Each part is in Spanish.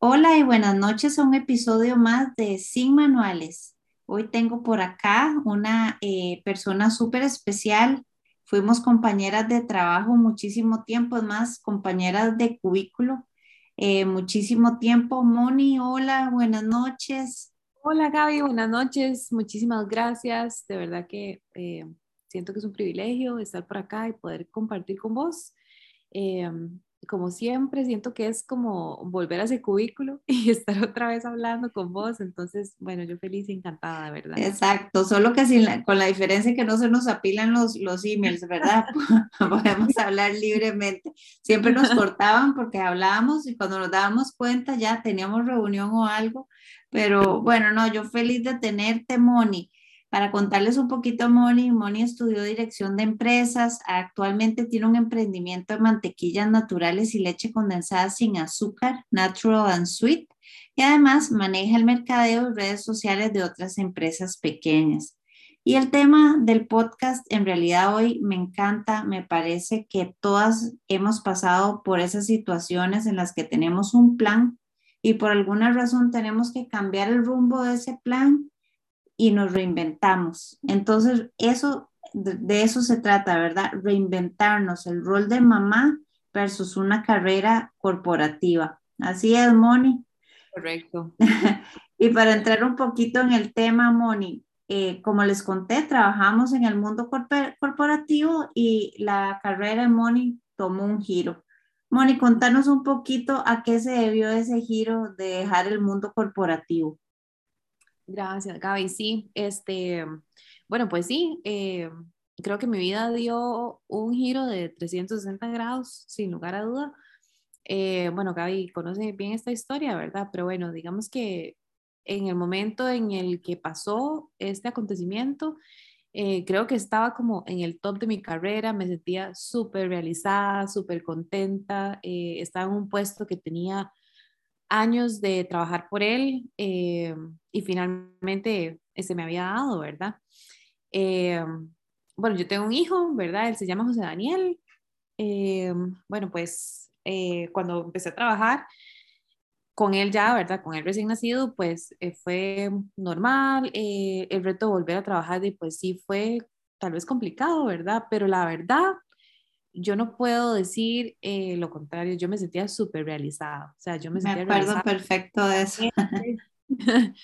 Hola y buenas noches a un episodio más de Sin Manuales. Hoy tengo por acá una eh, persona súper especial. Fuimos compañeras de trabajo muchísimo tiempo, más, compañeras de cubículo eh, muchísimo tiempo. Moni, hola, buenas noches. Hola Gaby, buenas noches. Muchísimas gracias. De verdad que eh, siento que es un privilegio estar por acá y poder compartir con vos como siempre, siento que es como volver a ese cubículo y estar otra vez hablando con vos. Entonces, bueno, yo feliz y encantada, de verdad. Exacto, solo que sin con la diferencia que no se nos apilan los, los emails, ¿verdad? Podemos hablar libremente. Siempre nos cortaban porque hablábamos y cuando nos dábamos cuenta ya teníamos reunión o algo. Pero bueno, no, yo feliz de tenerte, Moni. Para contarles un poquito, Moni, Moni estudió dirección de empresas, actualmente tiene un emprendimiento de mantequillas naturales y leche condensada sin azúcar, natural and sweet, y además maneja el mercadeo y redes sociales de otras empresas pequeñas. Y el tema del podcast en realidad hoy me encanta, me parece que todas hemos pasado por esas situaciones en las que tenemos un plan y por alguna razón tenemos que cambiar el rumbo de ese plan y nos reinventamos. Entonces, eso, de, eso se trata, ¿verdad? Reinventarnos, el rol de mamá versus una carrera corporativa. Así es, Moni. Correcto. y para entrar un poquito en el tema, Moni, eh, como les conté, trabajamos en el mundo corporativo y la carrera de Moni tomó un giro. Moni, contanos un poquito a qué se debió ese giro de dejar el mundo corporativo. Gracias, Gaby. Sí, este, bueno, pues sí, eh, creo que mi vida dio un giro de 360 grados, sin lugar a duda. Eh, bueno, Gaby conoce bien esta historia, ¿verdad? Pero bueno, digamos que en el momento en el que pasó este acontecimiento, eh, creo que estaba como en el top de mi carrera, me sentía súper realizada, súper contenta, estaba en un puesto que tenía años de trabajar por él eh, y finalmente se me había dado, ¿verdad? Eh, bueno, yo tengo un hijo, ¿verdad? Él se llama José Daniel. Eh, bueno, pues cuando empecé a trabajar con él ya, ¿verdad? Con él recién nacido, pues fue normal. el reto de volver a trabajar, pues sí fue tal vez complicado, ¿verdad? Pero la verdad yo no puedo decir eh, lo contrario, yo me sentía súper realizada, o sea, yo me, me acuerdo perfecto de eso.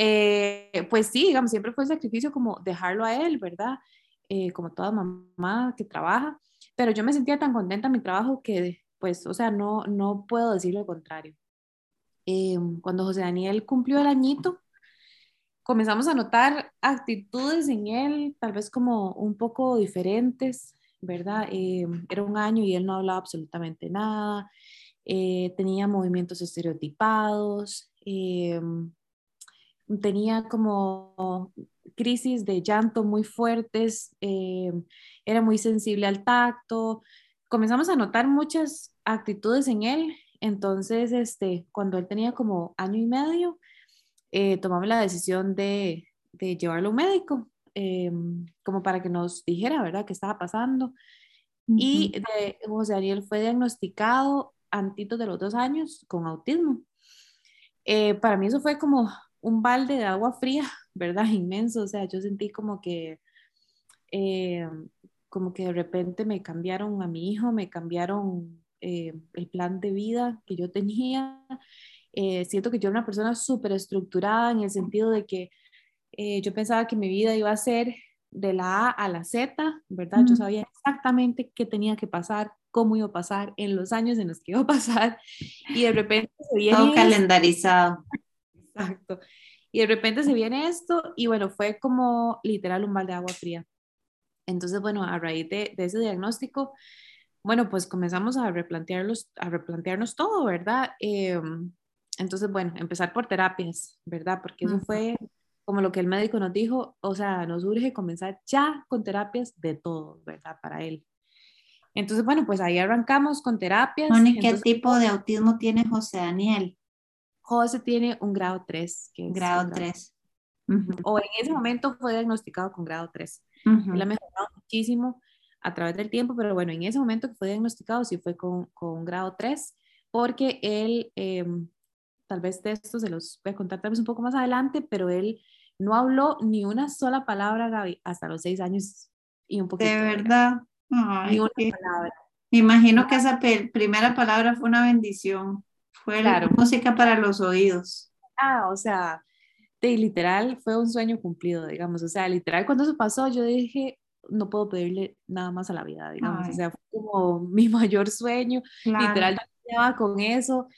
Eh, pues sí, digamos, siempre fue sacrificio como dejarlo a él, ¿verdad? Eh, como toda mamá que trabaja, pero yo me sentía tan contenta en mi trabajo que, pues, o sea, no, no puedo decir lo contrario. cuando José Daniel cumplió el añito, comenzamos a notar actitudes en él, tal vez como un poco diferentes, ¿verdad? Eh, era un año y él no hablaba absolutamente nada, eh, tenía movimientos estereotipados, eh, tenía como crisis de llanto muy fuertes, era muy sensible al tacto. Comenzamos a notar muchas actitudes en él, entonces, este, cuando él tenía como año y medio, tomamos la decisión de, de llevarlo a un médico. Em, como para que nos dijera, ¿verdad?, qué estaba pasando. Y José Daniel fue diagnosticado antitos de los dos años con autismo. Eh, para mí eso fue como un balde de agua fría, ¿verdad? Inmenso. O sea, yo sentí como que, eh, como que de repente me cambiaron a mi hijo, me cambiaron eh, el plan de vida que yo tenía. siento que yo era una persona súper estructurada en el sentido de que eh, yo pensaba que mi vida iba a ser de la A a la Z, ¿verdad? Yo sabía exactamente qué tenía que pasar, cómo iba a pasar, en los años en los que iba a pasar, y de repente se viene... Todo calendarizado. Exacto. Y de repente se viene esto, y bueno, fue como literal un balde de agua fría. Entonces, bueno, a raíz de, de ese diagnóstico, bueno, pues comenzamos a, replantearlos, a replantearnos todo, ¿verdad? Em, entonces, bueno, empezar por terapias, ¿verdad? Porque eso fue como lo que el médico nos dijo, o sea, nos urge comenzar ya con terapias de todo, ¿verdad? Para él. Entonces, bueno, pues ahí arrancamos con terapias. ¿Qué tipo de autismo tiene José Daniel? José tiene un grado 3. Que grado 3. O en ese momento fue diagnosticado con grado 3. Él ha mejorado muchísimo a través del tiempo, pero bueno, en ese momento que fue diagnosticado sí fue con, con grado 3, porque él, em, tal vez de esto se los voy a contar tal vez un poco más adelante, pero él no habló ni una sola palabra, Gaby, hasta los seis años y un poquito. De verdad. ni una palabra. Me imagino que esa primera palabra fue una bendición. Fue la música para los oídos. Ah, o sea, de literal fue un sueño cumplido, digamos. O sea, literal cuando eso pasó, yo dije, no puedo pedirle nada más a la vida, digamos. O sea, fue como mi mayor sueño. Literal, yo soñaba con eso.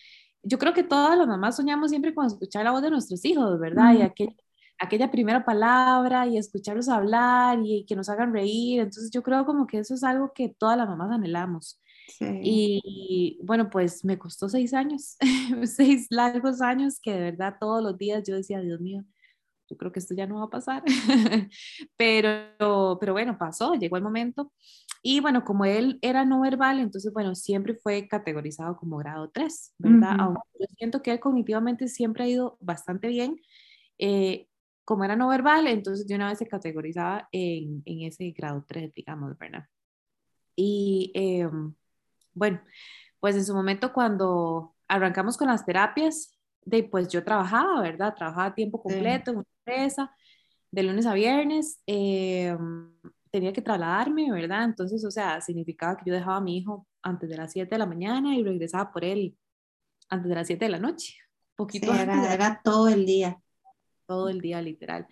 Yo creo que todas las mamás soñamos siempre con escuchar la voz de nuestros hijos, ¿verdad? Y aquel, aquella primera palabra y escucharlos hablar y que nos hagan reír. Entonces yo creo como que eso es algo que todas las mamás anhelamos. Y, bueno, pues me costó seis años, seis largos años que de verdad todos los días yo decía, Dios mío, yo creo que esto ya no va a pasar. pero, pero bueno, pasó, llegó el momento. Y bueno, como él era no verbal, entonces bueno, siempre fue categorizado como grado 3, ¿verdad? Aunque yo siento que él cognitivamente siempre ha ido bastante bien. Eh, como era no verbal, entonces de una vez se categorizaba en, en ese grado 3, digamos, ¿verdad? Y eh, bueno, pues en su momento cuando arrancamos con las terapias, de, pues yo trabajaba, ¿verdad? Trabajaba a tiempo completo en una empresa, de lunes a viernes, eh, tenía que trasladarme, ¿verdad? Entonces, o sea, significaba que yo dejaba a mi hijo antes de las 7 de la mañana y regresaba por él antes de las 7 de la noche. Poquito era, era todo el día. Todo el día, literal.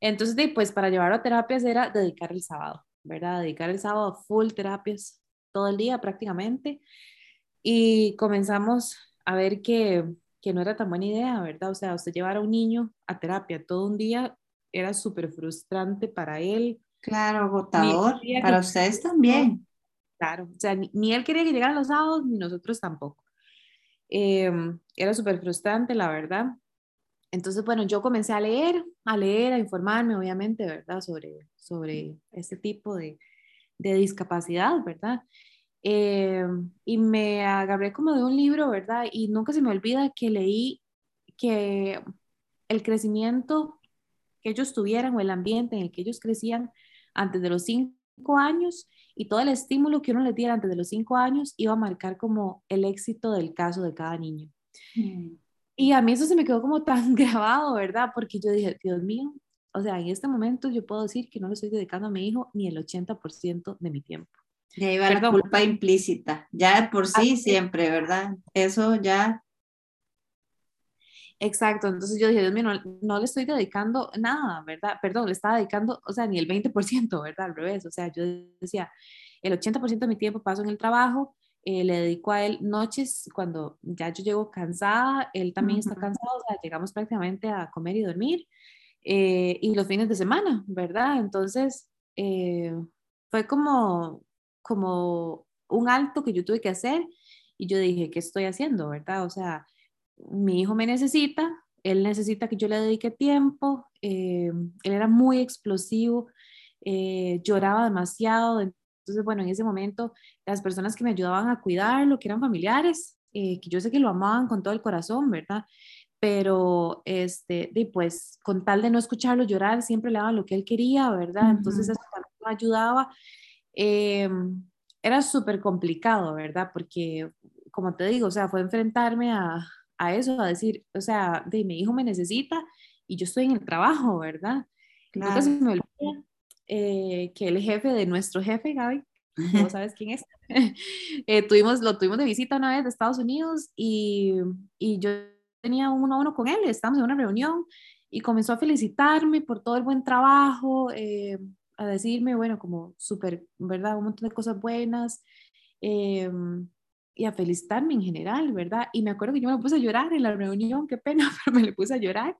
Entonces, pues para llevarlo a terapias era dedicar el sábado, ¿verdad? Dedicar el sábado a full terapias todo el día prácticamente. Y comenzamos a ver que, que no era tan buena idea, ¿verdad? O sea, usted llevar a un niño a terapia todo un día era súper frustrante para él. Claro, agotador. Para ustedes también. Claro, o sea, ni, él quería que llegaran los sábados, ni nosotros tampoco. Em, era súper frustrante, la verdad. Entonces, bueno, yo comencé a leer, a leer, a informarme, obviamente, ¿verdad? Sobre, sobre este tipo de, de discapacidad, ¿verdad? Eh, y me agarré como de un libro, ¿verdad? Y nunca se me olvida que leí que el crecimiento que ellos tuvieran o el ambiente en el que ellos crecían antes de los cinco años y todo el estímulo que uno les diera antes de los cinco años iba a marcar como el éxito del caso de cada niño. Mm. Y a mí eso se me quedó como tan grabado, ¿verdad? Porque yo dije, Dios mío, o sea, en este momento yo puedo decir que no le estoy dedicando a mi hijo ni el 80% de mi tiempo. Ya iba la culpa implícita, ya por sí siempre, ¿verdad? Eso ya. Exacto, entonces yo dije, Dios mío, no, le estoy dedicando nada, ¿verdad? Perdón, le estaba dedicando, o sea, ni el 20%, ¿verdad? Al revés, o sea, yo decía, el 80% de mi tiempo paso en el trabajo, eh, le dedico a él noches cuando ya yo llego cansada, él también está cansado, o sea, llegamos prácticamente a comer y dormir, eh, y los fines de semana, ¿verdad? Entonces, eh, fue como, como un alto que yo tuve que hacer y yo dije, ¿qué estoy haciendo, verdad? O sea, mi hijo me necesita, él necesita que yo le dedique tiempo, él era muy explosivo, lloraba demasiado, entonces, bueno, en ese momento las personas que me ayudaban a cuidarlo, que eran familiares, que yo sé que lo amaban con todo el corazón, ¿verdad? pero este, pues con tal de no escucharlo llorar, siempre le daban lo que él quería, ¿verdad? Entonces eso también me ayudaba. Em, era súper complicado, ¿verdad? Porque, como te digo, o sea, fue enfrentarme a, a eso, a decir, o sea, de mi hijo me necesita y yo estoy en el trabajo, ¿verdad? Claro. se me olvida eh, que el jefe de nuestro jefe, Gaby, no sabes quién es, eh, tuvimos, lo tuvimos de visita una vez de Estados Unidos y, y yo tenía uno a uno con él, estábamos en una reunión y comenzó a felicitarme por todo el buen trabajo, eh, a decirme, bueno, como súper, ¿verdad? Un montón de cosas buenas eh, y a felicitarme en general, ¿verdad? Y me acuerdo que yo me puse a llorar en la reunión, qué pena, pero me le puse a llorar.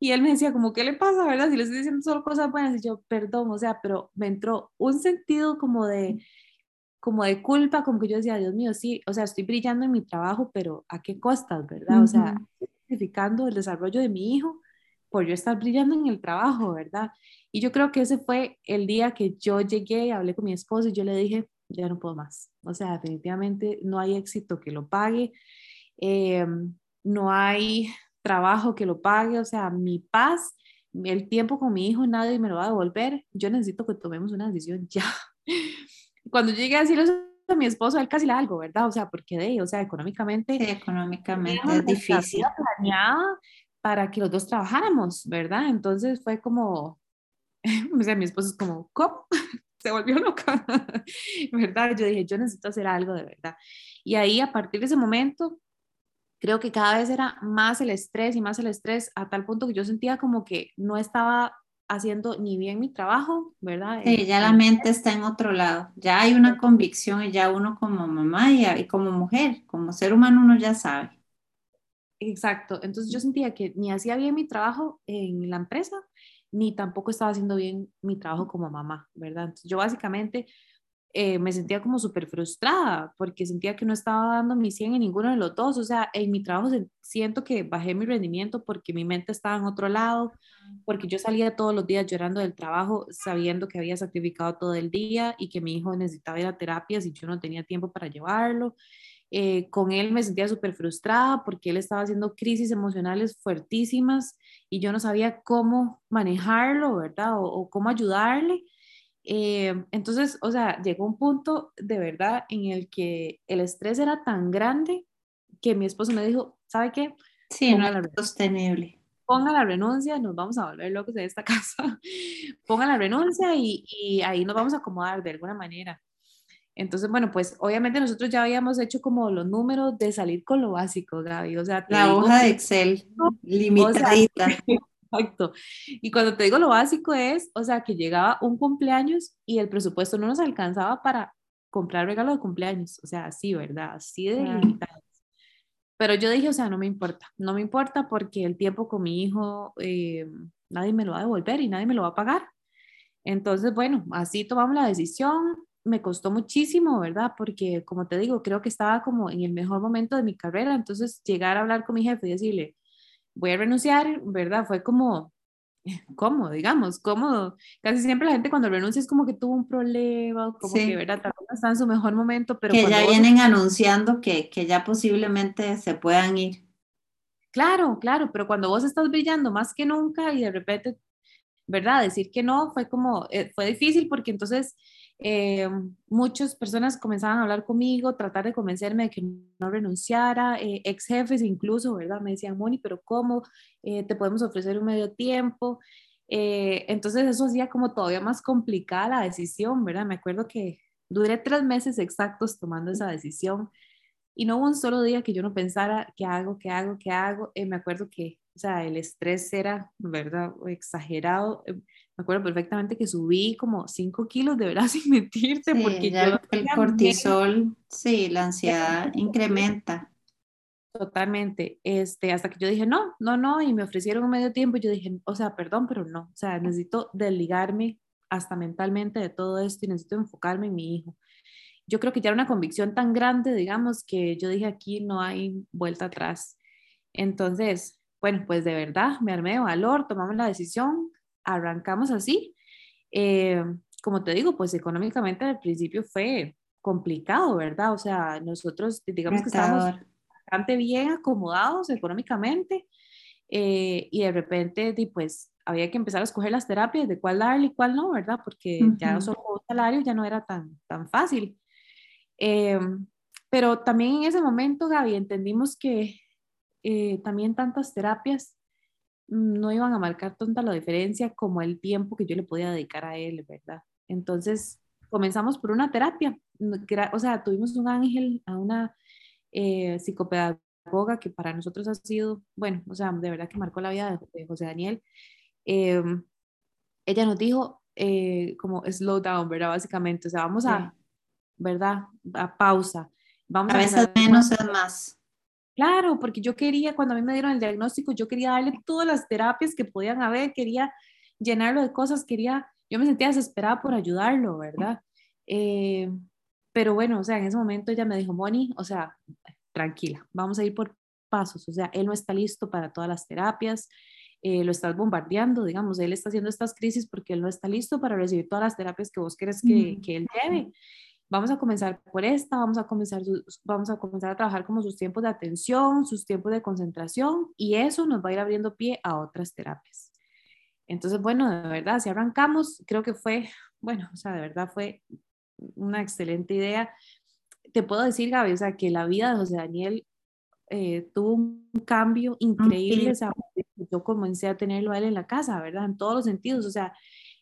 Y él me decía, como, ¿qué le pasa, verdad? Si le estoy diciendo solo cosas buenas. Y yo, perdón, o sea, pero me entró un sentido como de, como de culpa, como que yo decía, Dios mío, sí, o sea, estoy brillando en mi trabajo, pero ¿a qué costas, verdad? O sea, sacrificando el desarrollo de mi hijo por yo estar brillando en el trabajo, ¿verdad? Y yo creo que ese fue el día que yo llegué, hablé con mi esposo y yo le dije, ya no puedo más. O sea, definitivamente no hay éxito que lo pague, em, no hay trabajo que lo pague, o sea, mi paz, el tiempo con mi hijo, nadie me lo va a devolver. Yo necesito que tomemos una decisión ya cuando llegué a decirle a a mi esposo, él casi le algo, ¿verdad? O sea, porque de, o sea, económicamente. Sí, económicamente es difícil. planeada para que los dos trabajáramos, ¿verdad? Entonces fue como, o sea, mi esposo es como, ¿cómo? Se volvió loca, ¿verdad? Yo dije, yo necesito hacer algo de verdad. Y ahí, a partir de ese momento, creo que cada vez era más el estrés y más el estrés, a tal punto que yo sentía como que no estaba haciendo ni bien mi trabajo, ¿verdad? Sí, ya la mente está en otro lado, ya hay una convicción y ya uno como mamá y, como mujer, como ser humano uno ya sabe. Exacto, entonces yo sentía que ni hacía bien mi trabajo en la empresa, ni tampoco estaba haciendo bien mi trabajo como mamá, ¿verdad? Entonces yo básicamente eh, me sentía como súper frustrada porque sentía que no estaba dando mi 100 en ninguno de los dos. O sea, en mi trabajo siento que bajé mi rendimiento porque mi mente estaba en otro lado, porque yo salía todos los días llorando del trabajo sabiendo que había sacrificado todo el día y que mi hijo necesitaba ir a terapias y yo no tenía tiempo para llevarlo. Eh, con él me sentía súper frustrada porque él estaba haciendo crisis emocionales fuertísimas y yo no sabía cómo manejarlo, ¿verdad? O, o cómo ayudarle. Eh, entonces, o sea, llegó un punto de verdad en el que el estrés era tan grande que mi esposo me dijo, ¿sabe qué? Sí, no es sostenible. Ponga la renuncia, nos vamos a volver locos de esta casa. Ponga la renuncia y, y ahí nos vamos a acomodar de alguna manera. Entonces, bueno, pues obviamente nosotros ya habíamos hecho como los números de salir con lo básico, Gaby. O sea, la hoja de Excel limitadita. Exacto. Y cuando te digo lo básico es, o sea, que llegaba un cumpleaños y el presupuesto no nos alcanzaba para comprar regalo de cumpleaños. O sea, así, ¿verdad? Así de limitado. Pero yo dije, o sea, no me importa, no me importa porque el tiempo con mi hijo eh, nadie me lo va a devolver y nadie me lo va a pagar. Entonces, bueno, así tomamos la decisión. Me costó muchísimo, ¿verdad? Porque, como te digo, creo que estaba como en el mejor momento de mi carrera. Entonces, llegar a hablar con mi jefe y decirle, voy a renunciar, ¿verdad? Fue como, ¿cómo? Digamos, cómodo. Casi siempre la gente cuando renuncia es como que tuvo un problema, como que, ¿verdad? está en su mejor momento, pero... Que ya vienen anunciando que, que ya posiblemente se puedan ir. Claro, claro, pero cuando vos estás brillando más que nunca y de repente, ¿verdad? Decir que no fue como, eh, fue difícil porque entonces eh, muchas personas comenzaban a hablar conmigo, tratar de convencerme de que no renunciara, eh, ex jefes incluso, ¿verdad? Me decían, Moni, pero ¿cómo? Eh, te podemos ofrecer un medio tiempo. entonces eso hacía como todavía más complicada la decisión, ¿verdad? Me acuerdo que duré tres meses exactos tomando esa decisión y no hubo un solo día que yo no pensara, ¿qué hago? ¿Qué hago? ¿Qué hago? me acuerdo que, o sea, el estrés era, ¿verdad? Exagerado me acuerdo perfectamente que subí como 5 kilos de verdad sin mentirte, porque el cortisol, sí, la ansiedad incrementa. Totalmente, este, hasta que yo dije, no, no, no, y me ofrecieron un medio tiempo, yo dije, o sea, perdón, pero no, o sea, necesito desligarme hasta mentalmente de todo esto y necesito enfocarme en mi hijo. Yo creo que ya era una convicción tan grande, digamos, que yo dije, aquí no hay vuelta atrás. Entonces, bueno, pues de verdad, me armé de valor, tomamos la decisión, arrancamos así. Eh, como te digo, pues económicamente al principio fue complicado, ¿verdad? O sea, nosotros digamos que estábamos bastante bien acomodados económicamente eh, y de repente, pues había que empezar a escoger las terapias de cuál darle y cuál no, ¿verdad? Porque ya solo un salario ya no era tan, tan fácil. Eh, pero también en ese momento, Gaby, entendimos que también tantas terapias no iban a marcar tanta la diferencia como el tiempo que yo le podía dedicar a él, ¿verdad? Entonces comenzamos por una terapia, o sea, tuvimos un ángel, a una eh, psicopedagoga que para nosotros ha sido, bueno, o sea, de verdad que marcó la vida de, José Daniel. Em, ella nos dijo eh, como slow down, ¿verdad? Básicamente, o sea, vamos a, ¿verdad? A pausa. Vamos a, a veces menos es más. Claro, porque yo quería, cuando a mí me dieron el diagnóstico, yo quería darle todas las terapias que podían haber, quería llenarlo de cosas, quería, yo me sentía desesperada por ayudarlo, ¿verdad? Eh, pero bueno, o sea, en ese momento ella me dijo, Moni, o sea, tranquila, vamos a ir por pasos, o sea, él no está listo para todas las terapias, eh, lo estás bombardeando, digamos, él está haciendo estas crisis porque él no está listo para recibir todas las terapias que vos querés que, que él lleve vamos a comenzar por esta, vamos a comenzar, vamos a comenzar a trabajar como sus tiempos de atención, sus tiempos de concentración y eso nos va a ir abriendo pie a otras terapias. Entonces, bueno, de verdad, si arrancamos, creo que fue, bueno, o sea, de verdad fue una excelente idea. te puedo decir, Gaby, o sea, que la vida de José Daniel eh, tuvo un cambio increíble, o sea, yo comencé a tenerlo a él en la casa, ¿verdad? En todos los sentidos, o sea,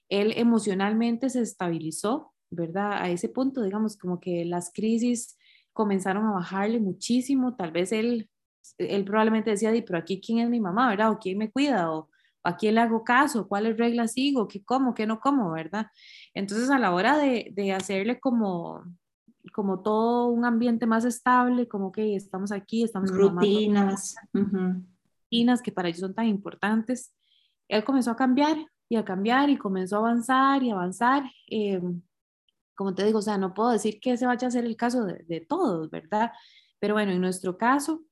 él emocionalmente se estabilizó, ¿verdad? A ese punto, digamos, como que las crisis comenzaron a bajarle muchísimo, tal vez él, él probablemente decía, pero aquí quién es mi mamá, ¿verdad? O quién me cuida, o a quién le hago caso, cuáles reglas sigo, qué como, qué no como, ¿verdad? Entonces a la hora de, de hacerle como, como todo un ambiente más estable, como que estamos aquí, estamos rutinas, rutinas que para ellos son tan importantes. Él comenzó a cambiar y a cambiar y comenzó a avanzar y avanzar. Eh, como te digo, o sea, no puedo decir que ese vaya a ser el caso de, de, todos, ¿verdad? Pero bueno, en nuestro caso,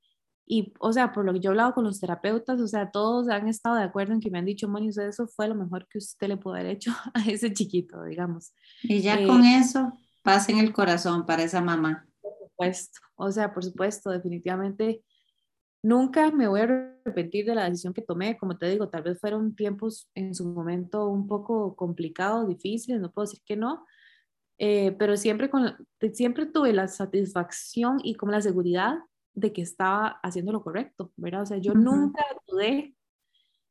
y o sea, por lo que yo he hablado con los terapeutas, o sea, todos han estado de acuerdo en que me han dicho, Moni, eso fue lo mejor que usted le pudo haber hecho a ese chiquito, digamos. Y ya con eh, eso, paz en el corazón para esa mamá. Por supuesto, o sea, por supuesto, definitivamente nunca me voy a arrepentir de la decisión que tomé. Como te digo, tal vez fueron tiempos en su momento un poco complicados, difíciles, no puedo decir que no, eh, pero siempre, con, siempre tuve la satisfacción y como la seguridad de que estaba haciendo lo correcto, ¿verdad? O sea, yo nunca dudé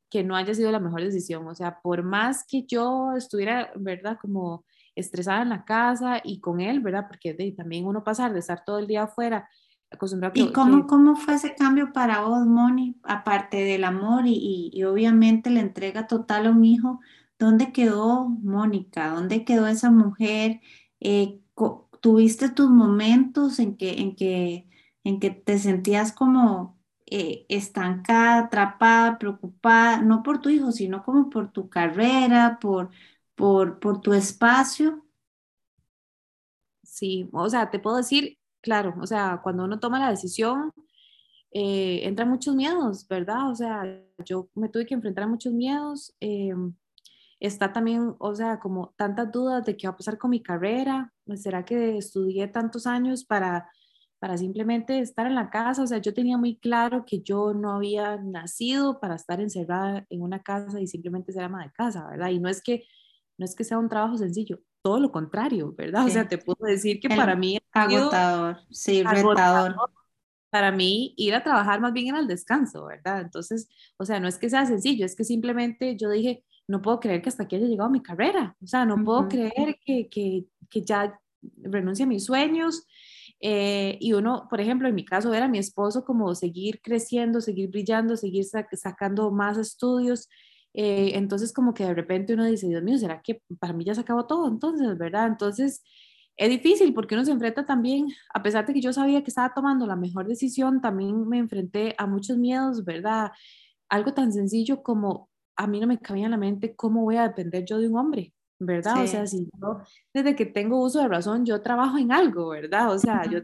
que no haya sido la mejor decisión, o sea, por más que yo estuviera, ¿verdad? Como estresada en la casa y con él, ¿verdad? Porque de, también uno pasar de estar todo el día afuera, acostumbrado ¿Y cómo, cómo fue ese cambio para vos, Moni? Aparte del amor y, y, obviamente la entrega total a un hijo, ¿dónde quedó Mónica? ¿Dónde quedó esa mujer? Eh, ¿Tuviste tus momentos en que, en que, en que te sentías como eh, estancada, atrapada, preocupada, no por tu hijo, sino como por tu carrera, por, por, por tu espacio. Sí, o sea, te puedo decir, claro, o sea, cuando uno toma la decisión, eh, entran muchos miedos, ¿verdad? O sea, yo me tuve que enfrentar a muchos miedos. Eh, está también, o sea, como tantas dudas de qué va a pasar con mi carrera. ¿Será que estudié tantos años para, para simplemente estar en la casa? O sea, yo tenía muy claro que yo no había nacido para estar encerrada en una casa y simplemente ser ama de casa, ¿verdad? Y no es que no es que sea un trabajo sencillo, todo lo contrario, ¿verdad? O sea, te puedo decir que para mí... Agotador, sí, agotador. Para mí, ir a trabajar más bien en el descanso, ¿verdad? Entonces, o sea, no es que sea sencillo, es que simplemente yo dije, no puedo creer que hasta aquí haya llegado mi carrera, o sea, no puedo creer que, que, que, ya renuncie a mis sueños. Eh, y uno, por ejemplo, en mi caso, era mi esposo como seguir creciendo, seguir brillando, seguir sacando más estudios. Eh, entonces como que de repente uno dice, Dios mío, ¿será que para mí ya se acabó todo entonces, verdad? Entonces es difícil porque uno se enfrenta también, a pesar de que yo sabía que estaba tomando la mejor decisión, también me enfrenté a muchos miedos, ¿verdad? Algo tan sencillo como a mí no me cabía en la mente cómo voy a depender yo de un hombre, ¿verdad? O sea, si yo desde que tengo uso de razón, yo trabajo en algo, ¿verdad? O sea, yo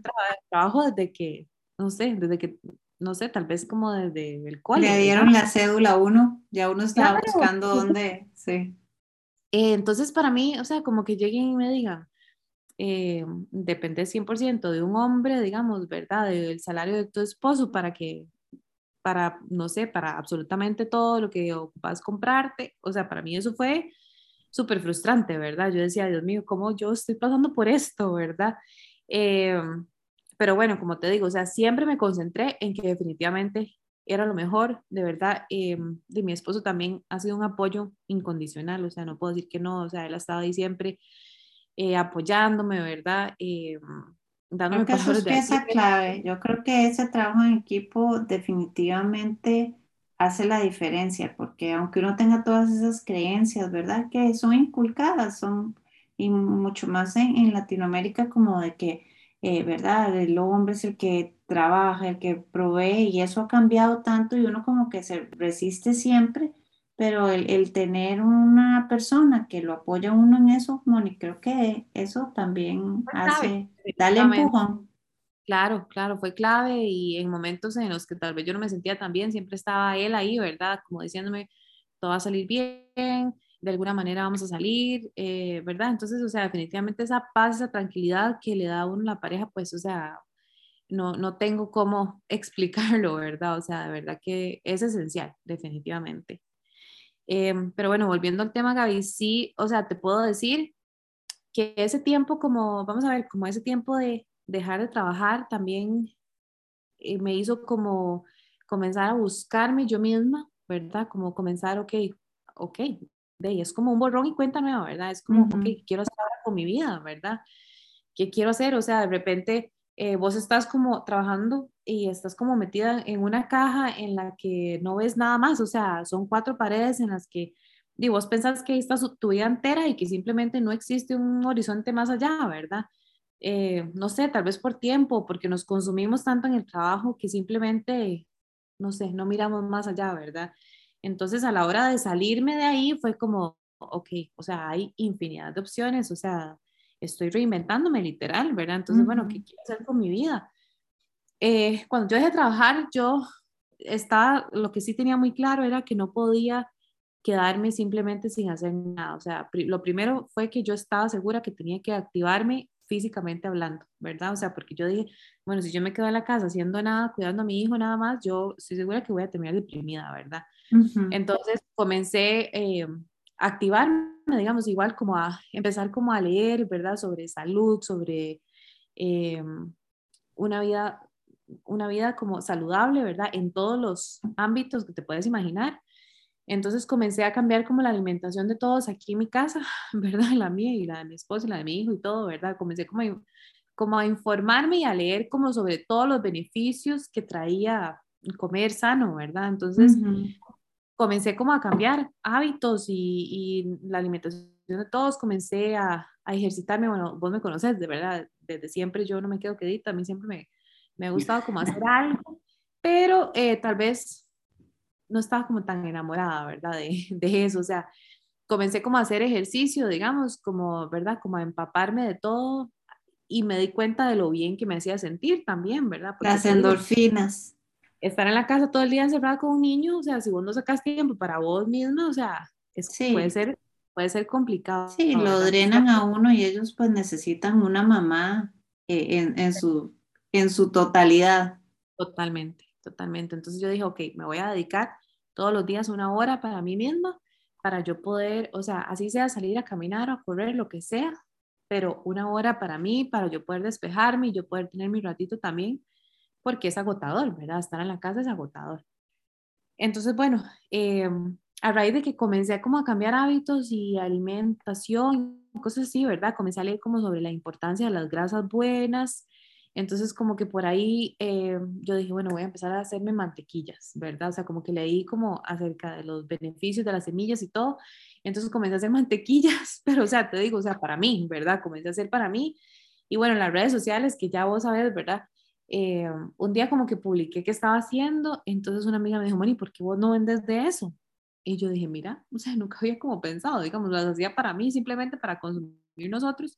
trabajo desde que, no sé, desde que no sé, tal vez como desde el colegio. Le dieron la cédula uno, ya uno estaba buscando dónde, sí. Eh, entonces, para mí, o sea, como que lleguen y me digan, eh, depende 100% de un hombre, digamos, ¿verdad? Del salario de tu esposo para que, para, no sé, para absolutamente todo lo que ocupas comprarte. O sea, para mí eso fue súper frustrante, ¿verdad? Yo decía, Dios mío, ¿cómo yo estoy pasando por esto, ¿verdad? Eh, pero bueno, como te digo, o sea, siempre me concentré en que definitivamente era lo mejor, de verdad, eh, de mi esposo también ha sido un apoyo incondicional, o sea, no puedo decir que no, o sea, él ha estado ahí siempre eh, apoyándome, ¿verdad? Dándome creo que eso es pieza clave, yo creo que ese trabajo en equipo definitivamente hace la diferencia, porque aunque uno tenga todas esas creencias, ¿verdad? Que son inculcadas, son, y mucho más en, en Latinoamérica como de que eh, ¿verdad? El hombre es el que trabaja, el que provee y eso ha cambiado tanto y uno como que se resiste siempre, pero el, tener una persona que lo apoya a uno en eso, Moni, creo que eso también hace, dale empujón. Claro, claro, fue clave y en momentos en los que tal vez yo no me sentía tan bien, siempre estaba él ahí, ¿verdad? Como diciéndome, todo va a salir bien, de alguna manera vamos a salir, eh, ¿verdad? Entonces, o sea, definitivamente esa paz, esa tranquilidad que le da a uno la pareja, pues, o sea, no, no tengo cómo explicarlo, ¿verdad? O sea, de verdad que es esencial, definitivamente. Em, pero bueno, volviendo al tema, Gaby, sí, o sea, te puedo decir que ese tiempo como, vamos a ver, como ese tiempo de, dejar de trabajar también eh, me hizo como comenzar a buscarme yo misma, ¿verdad? Como comenzar, ok, ok, de ahí es como un borrón y cuenta nueva, ¿verdad? Es como, ok, ¿qué quiero hacer ahora con mi vida, ¿verdad? ¿Qué quiero hacer? O sea, de repente eh, vos estás como trabajando y estás como metida en una caja en la que no ves nada más, o sea, son cuatro paredes en las que y vos pensás que ahí está tu vida entera y que simplemente no existe un horizonte más allá, ¿verdad? Eh, no sé, tal vez por tiempo, porque nos consumimos tanto en el trabajo que simplemente, no sé, no miramos más allá, ¿verdad? Entonces a la hora de salirme de ahí fue como, ok, o sea, hay infinidad de opciones, o sea, estoy reinventándome literal, ¿verdad? Entonces, bueno, ¿qué quiero hacer con mi vida? Eh, cuando yo dejé de trabajar, yo estaba, lo que sí tenía muy claro era que no podía quedarme simplemente sin hacer nada. O sea, lo primero fue que yo estaba segura que tenía que activarme físicamente hablando, ¿verdad? O sea, porque yo dije, bueno, si yo me quedo en la casa haciendo nada, cuidando a mi hijo nada más, yo estoy segura que voy a terminar deprimida, ¿verdad? Entonces comencé eh, a activarme, digamos, igual como a empezar como a leer, ¿verdad? Sobre salud, sobre eh, una vida una vida como saludable, ¿verdad? En todos los ámbitos que te puedes imaginar. Entonces comencé a cambiar como la alimentación de todos aquí en mi casa, ¿verdad? La mía y la de mi esposo y la de mi hijo y todo, ¿verdad? Comencé como a, como a informarme y a leer como sobre todos los beneficios que traía comer sano, ¿verdad? Entonces comencé como a cambiar hábitos y, la alimentación de todos, comencé a, ejercitarme, bueno, vos me conoces, de verdad, desde siempre yo no me quedo quedita, a mí siempre me, me ha gustado como hacer algo, pero eh, tal vez no estaba como tan enamorada, ¿verdad? De, de, eso, o sea, comencé como a hacer ejercicio, digamos, como, ¿verdad? Como a empaparme de todo y me di cuenta de lo bien que me hacía sentir también, ¿verdad? Las endorfinas. estar en la casa todo el día encerrada con un niño, o sea, si vos no sacas tiempo para vos misma, o sea, puede ser puede ser complicado. Sí, lo drenan a uno y ellos pues necesitan una mamá eh, en, en, su, en su totalidad. Totalmente totalmente. Entonces yo dije, ok, me voy a dedicar todos los días una hora para mí misma, para yo poder, o sea, así sea salir a caminar o a correr, lo que sea, pero una hora para mí, para yo poder despejarme y yo poder tener mi ratito también, porque es agotador, ¿verdad? Estar en la casa es agotador. Entonces, bueno, eh, a raíz de que comencé como a cambiar hábitos y alimentación, cosas así, ¿verdad? Comencé a leer como sobre la importancia de las grasas buenas, entonces, como que por ahí eh, yo dije, bueno, voy a empezar a hacerme mantequillas, ¿verdad? O sea, como que leí como acerca de los beneficios de las semillas y todo. Entonces comencé a hacer mantequillas, pero o sea, te digo, o sea, para mí, ¿verdad? Comencé a hacer para mí. Y bueno, en las redes sociales, que ya vos sabes, ¿verdad? Eh, un día como que publiqué qué estaba haciendo, entonces una amiga me dijo, Moni, ¿por qué vos no vendes de eso? Y yo dije, mira, o sea, nunca había como pensado, digamos, las hacía para mí, simplemente para consumir nosotros.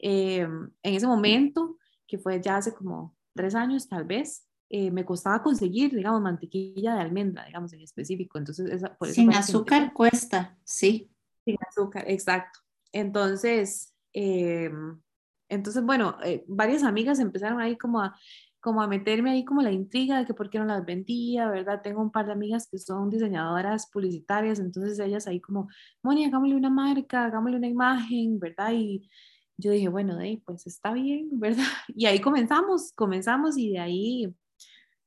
Eh, en ese momento que fue ya hace como tres años tal vez, eh, me costaba conseguir, digamos, mantequilla de almendra, digamos, en específico. Entonces, por eso Sin azúcar cuesta, sí. Sin azúcar, exacto. Entonces, em, entonces bueno, eh, varias amigas empezaron ahí como a, como a meterme ahí como la intriga de que por qué no las vendía, ¿verdad? Tengo un par de amigas que son diseñadoras publicitarias, entonces ellas ahí como, Moni, hagámosle una marca, hagámosle una imagen, ¿verdad? Y yo dije, bueno, de ahí, pues está bien, ¿verdad? Y ahí comenzamos, comenzamos y de ahí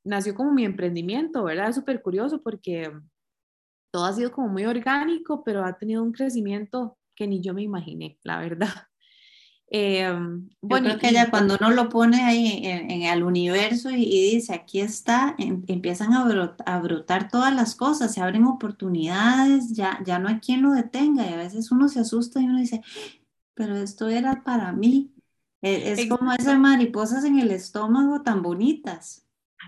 nació como mi emprendimiento, ¿verdad? Es súper curioso porque todo ha sido como muy orgánico, pero ha tenido un crecimiento que ni yo me imaginé, la verdad. Eh, bueno, creo que ya cuando uno lo pone ahí en, el universo y, dice, aquí está, em, empiezan a, a, brotar todas las cosas, se abren oportunidades, ya, ya no hay quien lo detenga y a veces uno se asusta y uno dice, pero esto era para mí. E, es, como esas mariposas en el estómago tan bonitas.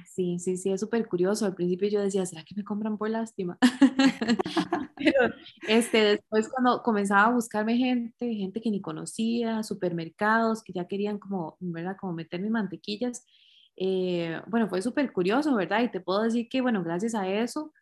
Sí, sí, sí, es súper curioso. Al principio yo decía, ¿será que me compran por lástima? Pero este, después cuando comenzaba a buscarme gente, gente que ni conocía, supermercados que ya querían como, ¿verdad? Como meter mis mantequillas. Eh, bueno, fue súper curioso, ¿verdad? Y te puedo decir que, bueno, gracias a eso,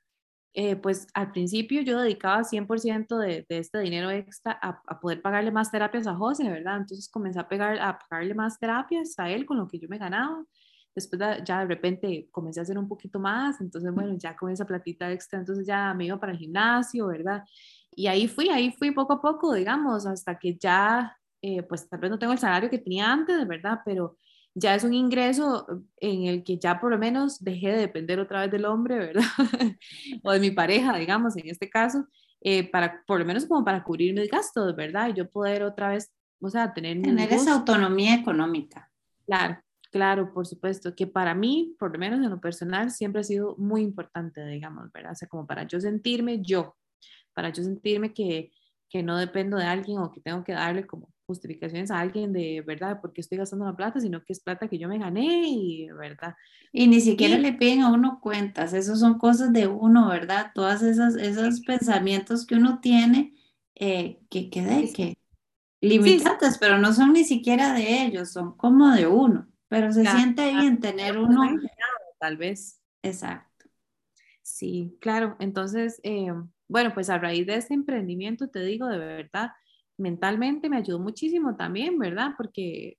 eh, pues al principio yo dedicaba 100% de, de, este dinero extra a, poder pagarle más terapias a José, ¿verdad? Entonces comencé a, pegar, a pagarle más terapias a él con lo que yo me ganaba. Después ya de repente comencé a hacer un poquito más, entonces bueno, ya con esa platita extra, entonces ya me iba para el gimnasio, ¿verdad? Y ahí fui, ahí fui poco a poco, digamos, hasta que ya, eh, pues tal vez no tengo el salario que tenía antes, ¿verdad? Pero ya es un ingreso en el que ya por lo menos dejé de depender otra vez del hombre, ¿verdad? o de mi pareja, digamos, en este caso, eh, para, por lo menos como para cubrir mis gastos, ¿verdad? Y yo poder otra vez, o sea, tener... Tener esa autonomía económica. Claro, claro, por supuesto, que para mí, por lo menos en lo personal, siempre ha sido muy importante, digamos, ¿verdad? O sea, como para yo sentirme yo, para yo sentirme que, que no dependo de alguien o que tengo que darle como justificaciones a alguien de verdad porque estoy gastando la plata, sino que es plata que yo me gané y verdad. Y ni siquiera le piden a uno cuentas, esos son cosas de uno, ¿verdad? Todas esas esos pensamientos que uno tiene eh, que quede que limitantes, pero no son ni siquiera de ellos, son como de uno, pero se siente bien tener uno tal vez. Exacto. Sí, claro. Entonces, eh, bueno, pues a raíz de este emprendimiento, te digo de verdad, mentalmente me ayudó muchísimo también, ¿verdad? Porque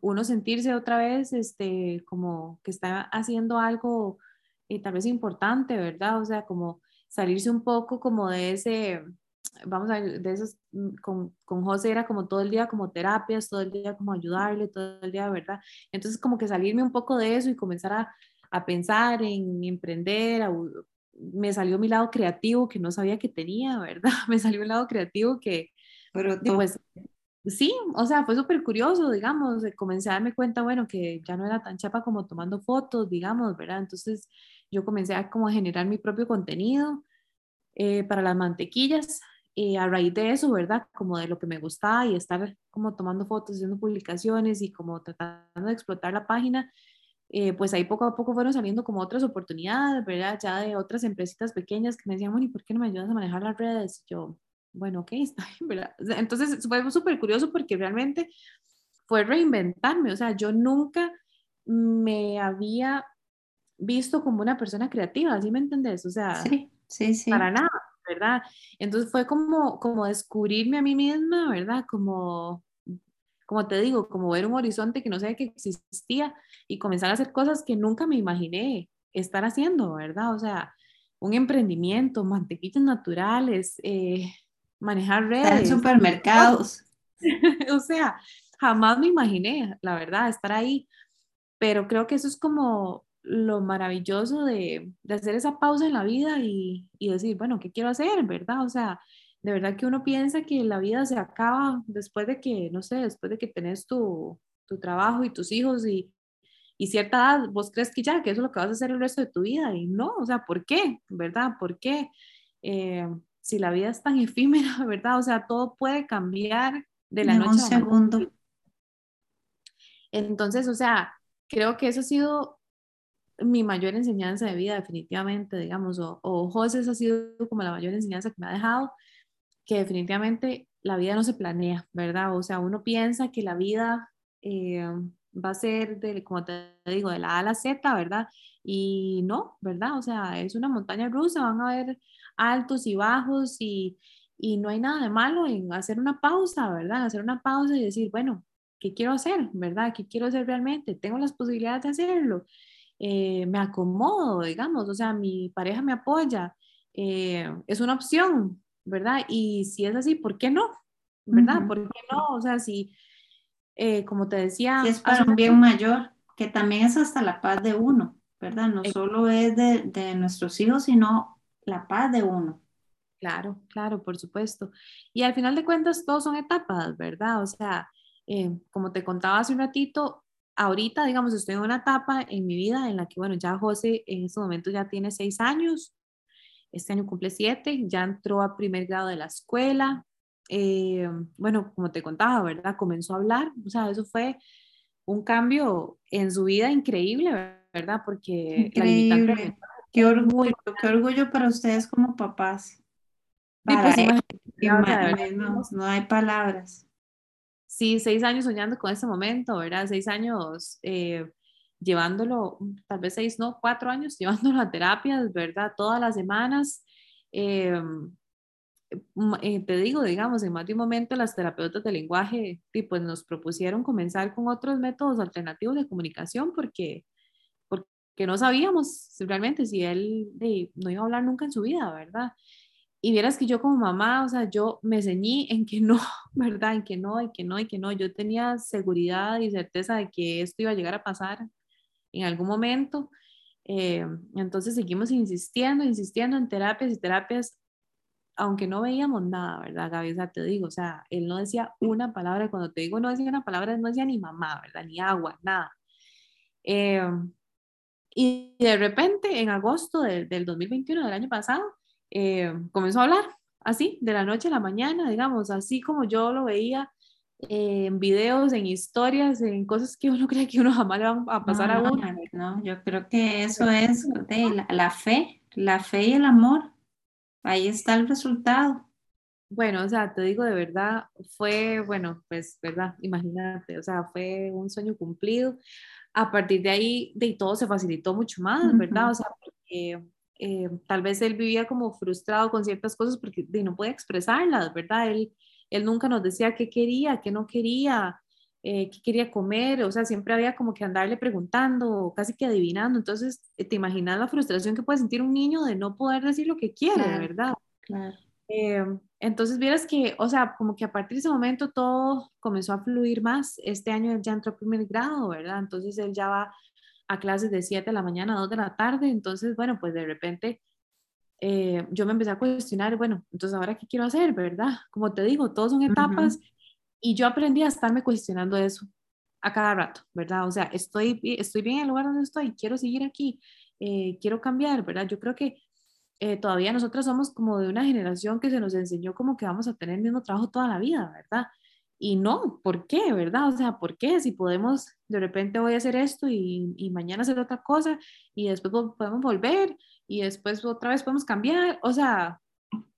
uno sentirse otra vez este, como que está haciendo algo eh, tal vez importante, ¿verdad? O sea, como salirse un poco como de ese, vamos a ver, de esos, mm, con, con José era como todo el día como terapias, todo el día como ayudarle, todo el día, ¿verdad? Entonces como que salirme un poco de eso y comenzar a, a pensar en emprender, a, me salió mi lado creativo que no sabía que tenía, ¿verdad? Me salió un lado creativo que, pero pues sí, o sea, fue súper curioso, digamos, comencé a darme cuenta, bueno, que ya no era tan chapa como tomando fotos, digamos, ¿verdad? Entonces yo comencé a como generar mi propio contenido eh, para las mantequillas y a raíz de eso, ¿verdad? Como de lo que me gustaba y estar como tomando fotos, haciendo publicaciones y como tratando de explotar la página, eh, pues ahí poco a poco fueron saliendo como otras oportunidades, ¿verdad? Ya de otras empresitas pequeñas que me decían, bueno, ¿y por qué no me ayudas a manejar las redes? yo, bueno, ok, está ¿verdad? Entonces fue súper curioso porque realmente fue reinventarme, o sea, yo nunca me había visto como una persona creativa, ¿sí me entendés? O sea, sí, sí, sí. para nada, ¿verdad? Entonces fue como, como descubrirme a mí misma, ¿verdad? Como, como te digo, como ver un horizonte que no sabía que existía y comenzar a hacer cosas que nunca me imaginé estar haciendo, ¿verdad? O sea, un emprendimiento, mantequillas naturales, eh, manejar redes. supermercados. o sea, jamás me imaginé, la verdad, estar ahí. Pero creo que eso es como lo maravilloso de, de hacer esa pausa en la vida y, y, decir, bueno, ¿qué quiero hacer? ¿Verdad? O sea, de verdad que uno piensa que la vida se acaba después de que, no sé, después de que tenés tu, tu trabajo y tus hijos y, y cierta edad, vos crees que ya, que eso es lo que vas a hacer el resto de tu vida. Y no, o sea, ¿por qué? ¿Verdad? ¿Por qué? Eh, si la vida es tan efímera, ¿verdad? O sea, todo puede cambiar de la noche a un segundo. Entonces, o sea, creo que eso ha sido mi mayor enseñanza de vida, definitivamente, digamos, o, o José ha sido como la mayor enseñanza que me ha dejado, que definitivamente la vida no se planea, ¿verdad? O sea, uno piensa que la vida eh, va a ser, de, como te digo, de la A a la Z, ¿verdad? Y no, ¿verdad? O sea, es una montaña rusa, van a haber altos y bajos y, y no hay nada de malo en hacer una pausa, ¿verdad? Hacer una pausa y decir, bueno, ¿qué quiero hacer? ¿Verdad? ¿Qué quiero hacer realmente? ¿Tengo las posibilidades de hacerlo? Eh, me acomodo, digamos, o sea, mi pareja me apoya, eh, es una opción, ¿verdad? Y si es así, ¿por qué no? ¿Verdad? ¿Por qué no? O sea, si, eh, como te decía... Si es para un bien mayor, que también es hasta la paz de uno, ¿verdad? No solo es de, de nuestros hijos, sino la paz de uno. Claro, claro, por supuesto. Y al final de cuentas, todos son etapas, ¿verdad? O sea, eh, como te contaba hace un ratito, ahorita, digamos, estoy en una etapa en mi vida en la que, bueno, ya José en este momento ya tiene seis años, este año cumple siete, ya entró a primer grado de la escuela. Eh, bueno, como te contaba, ¿verdad? Comenzó a hablar, o sea, eso fue un cambio en su vida increíble, ¿verdad? Porque increíble. Qué orgullo, qué orgullo para ustedes como papás. Pues, no, hay palabras. Sí, seis años soñando con ese momento, ¿verdad? Seis años eh, llevándolo, tal vez seis, no, cuatro años llevándolo a terapias, ¿verdad? Todas las semanas. Eh, eh, te digo, digamos, en más de un momento las terapeutas de lenguaje pues nos propusieron comenzar con otros métodos alternativos de comunicación porque que no sabíamos realmente si él no iba a hablar nunca en su vida, ¿verdad? y vieras que yo como mamá, o sea, yo me ceñí en que no, ¿verdad? En que no, en que no, y que no. Yo tenía seguridad y certeza de que esto iba a llegar a pasar en algún momento. Eh, entonces seguimos insistiendo, insistiendo en terapias y terapias, aunque no veíamos nada, ¿verdad, Gaby? O sea, te digo, o sea, él no decía una palabra, cuando te digo no decía una palabra, no decía ni mamá, ¿verdad? Ni agua, nada. Eh, y de repente, en agosto del, del 2021, del año pasado, eh, comenzó a hablar así, de la noche a la mañana, digamos, así como yo lo veía en videos, en historias, en cosas que uno cree que uno jamás le va a pasar a uno. No, yo creo que eso es de la, fe, la fe y el amor. Ahí está el resultado. Bueno, o sea, te digo de verdad, fue, bueno, pues, ¿verdad? Imagínate, o sea, fue un sueño cumplido. A partir de ahí, de todo se facilitó mucho más, ¿verdad? O sea, porque eh, tal vez él vivía como frustrado con ciertas cosas porque no puede expresarlas, ¿verdad? Él, él nunca nos decía qué quería, qué no quería, eh, qué quería comer, o sea, siempre había como que andarle preguntando, casi que adivinando. Entonces, eh, te imaginas la frustración que puede sentir un niño de no poder decir lo que quiere, ¿verdad? Claro. Entonces, vieras que, o sea, como que a partir de ese momento todo comenzó a fluir más. Este año él ya entró a primer grado, ¿verdad? Entonces él ya va a clases de 7 de la mañana a 2 de la tarde. Entonces, bueno, pues de repente eh, yo me empecé a cuestionar, bueno, entonces ahora qué quiero hacer, ¿verdad? Como te digo, todos son etapas y yo aprendí a estarme cuestionando eso a cada rato, ¿verdad? O sea, estoy, estoy bien en el lugar donde estoy, quiero seguir aquí, eh, quiero cambiar, ¿verdad? Yo creo que eh, todavía nosotros somos como de una generación que se nos enseñó como que vamos a tener el mismo trabajo toda la vida, ¿verdad? Y no, ¿por qué? ¿Verdad? O sea, ¿por qué? Si podemos, de repente voy a hacer esto y, y mañana hacer otra cosa y después podemos volver y después otra vez podemos cambiar. O sea,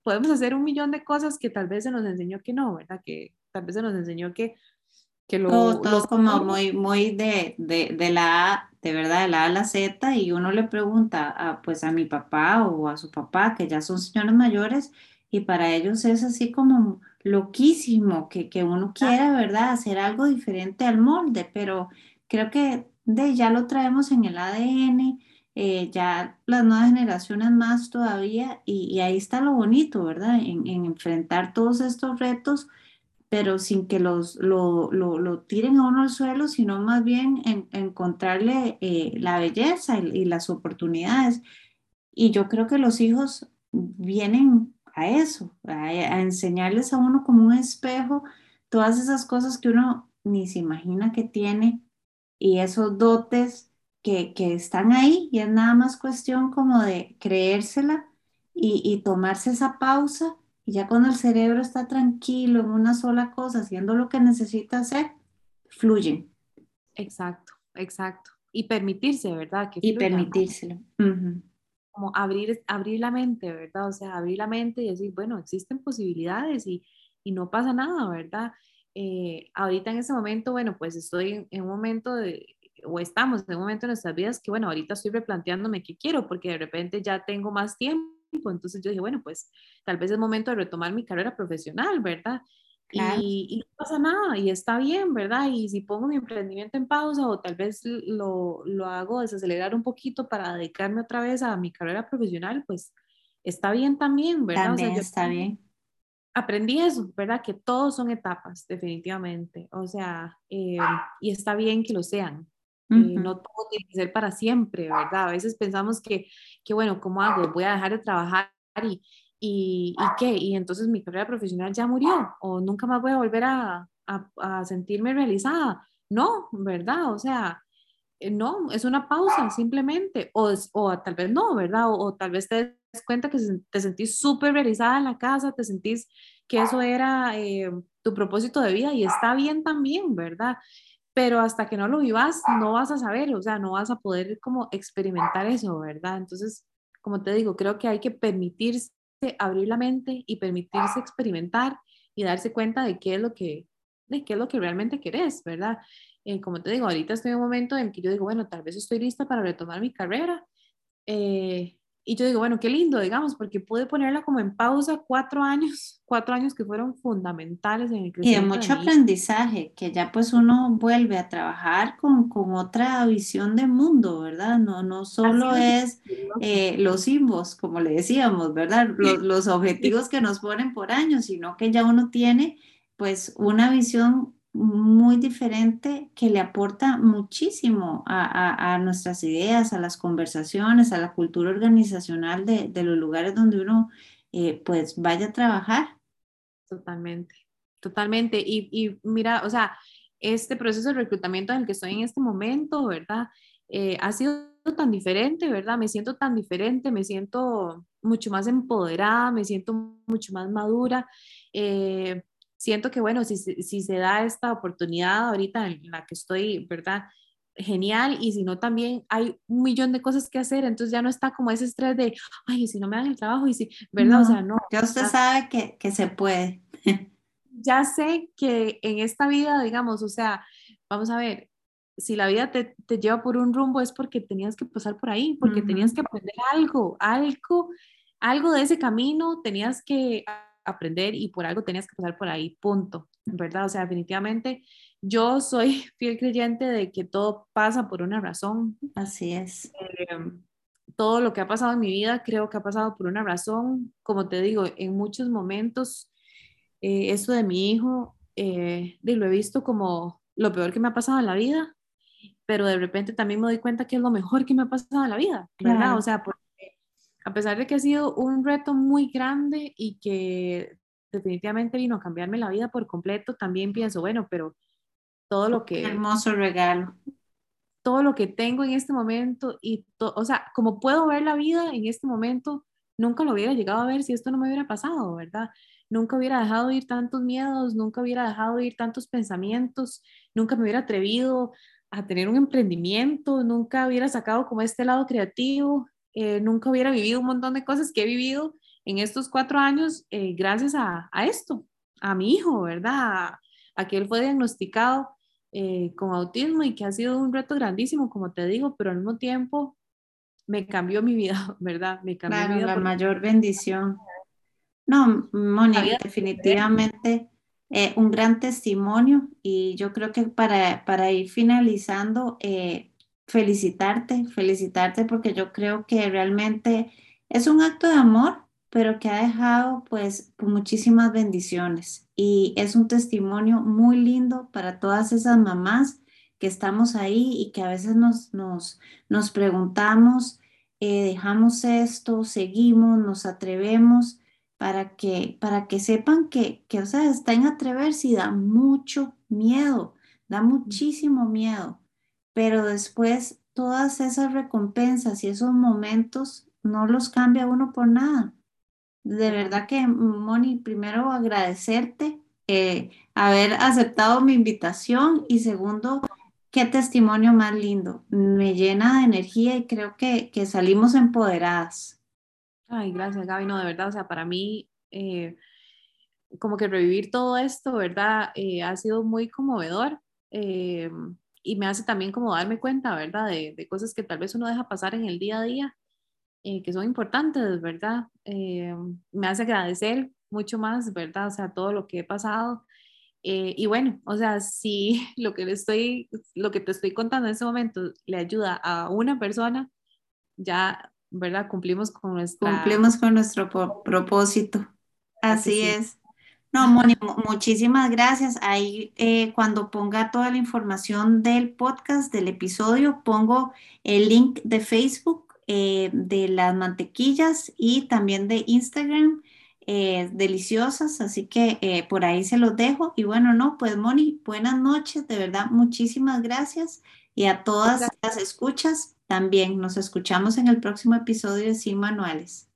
podemos hacer un millón de cosas que tal vez se nos enseñó que no, ¿verdad? Que tal vez se nos enseñó que, que lo... Todo, como muy, muy de, de, de, la A, de verdad, de la A a la Z y uno le pregunta a, pues a mi papá o a su papá, que ya son señores mayores, y para ellos es así como loquísimo que, que uno quiera, ¿verdad?, hacer algo diferente al molde, pero creo que de, ya lo traemos en el ADN, eh, ya las nuevas generaciones más todavía, y, ahí está lo bonito, ¿verdad?, en, enfrentar todos estos retos, pero sin que los, lo, lo, lo, tiren a uno al suelo, sino más bien en, encontrarle eh, la belleza y, y las oportunidades. Y yo creo que los hijos vienen a eso, a, enseñarles a uno como un espejo todas esas cosas que uno ni se imagina que tiene y esos dotes que, que están ahí y es nada más cuestión como de creérsela y, y tomarse esa pausa y ya cuando el cerebro está tranquilo en una sola cosa, haciendo lo que necesita hacer, fluyen. Exacto, exacto. Y permitirse, ¿verdad? Que y permitírselo como abrir, abrir la mente, ¿verdad? O sea, abrir la mente y decir, bueno, existen posibilidades y, y no pasa nada, ¿verdad? Eh, ahorita en ese momento, bueno, pues estoy en un momento de, o estamos en un momento en nuestras vidas que, bueno, ahorita estoy replanteándome qué quiero, porque de repente ya tengo más tiempo, entonces yo dije, bueno, pues tal vez es momento de retomar mi carrera profesional, ¿verdad? Y, no pasa nada, y está bien, ¿verdad? Y si pongo mi emprendimiento en pausa o tal vez lo, lo hago desacelerar un poquito para dedicarme otra vez a mi carrera profesional, pues está bien también, ¿verdad? También está bien. Aprendí eso, ¿verdad? Que todos son etapas, definitivamente. O sea, eh, y está bien que lo sean. Eh, no todo tiene que ser para siempre, ¿verdad? A veces pensamos que, que, bueno, ¿cómo hago? Voy a dejar de trabajar y, ¿Y, ¿Y, qué? Y entonces mi carrera profesional ya murió o nunca más voy a volver a, a, sentirme realizada. No, ¿verdad? O sea, eh, no, es una pausa simplemente. O, o tal vez no, ¿verdad? O, tal vez te des cuenta que te sentís súper realizada en la casa, te sentís que eso era eh, tu propósito de vida y está bien también, ¿verdad? Pero hasta que no lo vivas, no vas a saber, o sea, no vas a poder como experimentar eso, ¿verdad? Entonces, como te digo, creo que hay que permitirse abrir la mente y permitirse experimentar y darse cuenta de qué es lo que, de qué es lo que realmente querés, ¿verdad? Eh, como te digo, ahorita estoy en un momento en que yo digo, bueno, tal vez estoy lista para retomar mi carrera. Eh, y yo digo, bueno, qué lindo, digamos, porque pude ponerla como en pausa cuatro años, cuatro años que fueron fundamentales en el crecimiento. Y de mucho aprendizaje, que ya pues uno vuelve a trabajar con, con otra visión de mundo, ¿verdad? No, no solo es, eh, los simbos, como le decíamos, ¿verdad? Los, los objetivos que nos ponen por años, sino que ya uno tiene pues una visión muy diferente que le aporta muchísimo a, nuestras ideas, a las conversaciones, a la cultura organizacional de, los lugares donde uno eh, pues vaya a trabajar. Totalmente, totalmente. Y, mira, o sea, este proceso de reclutamiento en el que estoy en este momento, ¿verdad? Eh, ha sido tan diferente, ¿verdad? Me siento tan diferente, me siento mucho más empoderada, me siento mucho más madura. Eh, siento que, bueno, si, si se da esta oportunidad ahorita en la que estoy, ¿verdad? Genial, y si no, también hay un millón de cosas que hacer, entonces ya no está como ese estrés de, ay, si no me dan el trabajo, y si, ¿verdad? o sea, no. Ya usted sabe que, que se puede. ya sé que en esta vida, digamos, o sea, vamos a ver, si la vida te, te, lleva por un rumbo es porque tenías que pasar por ahí, porque tenías que aprender algo, algo, algo de ese camino, tenías que aprender y por algo tenías que pasar por ahí, punto, ¿verdad? O sea, definitivamente yo soy fiel creyente de que todo pasa por una razón. Así es. Em, todo lo que ha pasado en mi vida creo que ha pasado por una razón. Como te digo, en muchos momentos, eh, esto de mi hijo, eh, lo he visto como lo peor que me ha pasado en la vida, pero de repente también me doy cuenta que es lo mejor que me ha pasado en la vida, ¿verdad? O sea, por, a pesar de que ha sido un reto muy grande y que definitivamente vino a cambiarme la vida por completo, también pienso, bueno, pero todo lo que... Hermoso regalo. Todo lo que tengo en este momento y, o sea, como puedo ver la vida en este momento, nunca lo hubiera llegado a ver si esto no me hubiera pasado, ¿verdad? Nunca hubiera dejado ir tantos miedos, nunca hubiera dejado ir tantos pensamientos, nunca me hubiera atrevido a tener un emprendimiento, nunca hubiera sacado como este lado creativo, eh, nunca hubiera vivido un montón de cosas que he vivido en estos cuatro años eh, gracias a, esto, a mi hijo, ¿verdad? A, que él fue diagnosticado eh, con autismo y que ha sido un reto grandísimo, como te digo, pero al mismo tiempo me cambió mi vida, ¿verdad? Me cambió claro, la mayor bendición. No, Mónica, definitivamente un gran testimonio y yo creo que para, para ir finalizando, felicitarte, felicitarte porque yo creo que realmente es un acto de amor, pero que ha dejado pues, pues, muchísimas bendiciones. Y es un testimonio muy lindo para todas esas mamás que estamos ahí y que a veces nos, nos, nos preguntamos, eh, dejamos esto, seguimos, nos atrevemos para que, para que sepan que, que, o sea, está en atreverse y da mucho miedo, da muchísimo miedo pero después todas esas recompensas y esos momentos no los cambia uno por nada. De verdad que, Moni, primero agradecerte eh, haber aceptado mi invitación y segundo, qué testimonio más lindo. Me llena de energía y creo que, que salimos empoderadas. Ay, gracias, Gaby. No, de verdad, o sea, para mí, eh, como que revivir todo esto, ¿verdad? Eh, ha sido muy conmovedor y me hace también como darme cuenta, ¿verdad? De, de, cosas que tal vez uno deja pasar en el día a día, eh, que son importantes, ¿verdad? Eh, me hace agradecer mucho más, ¿verdad? O sea, todo lo que he pasado. Eh, y bueno, o sea, si lo que, le estoy, lo que te estoy contando en este momento le ayuda a una persona, ya, ¿verdad? Cumplimos con nuestro Cumplimos con nuestro propósito. Así es. No, Moni, muchísimas gracias. Ahí eh, cuando ponga toda la información del podcast, del episodio, pongo el link de Facebook, eh, de las mantequillas y también de Instagram, eh, deliciosas, así que por ahí se los dejo. Y bueno, no, pues Moni, buenas noches, de verdad, muchísimas gracias. Y a todas las escuchas, también nos escuchamos en el próximo episodio de Sin Manuales.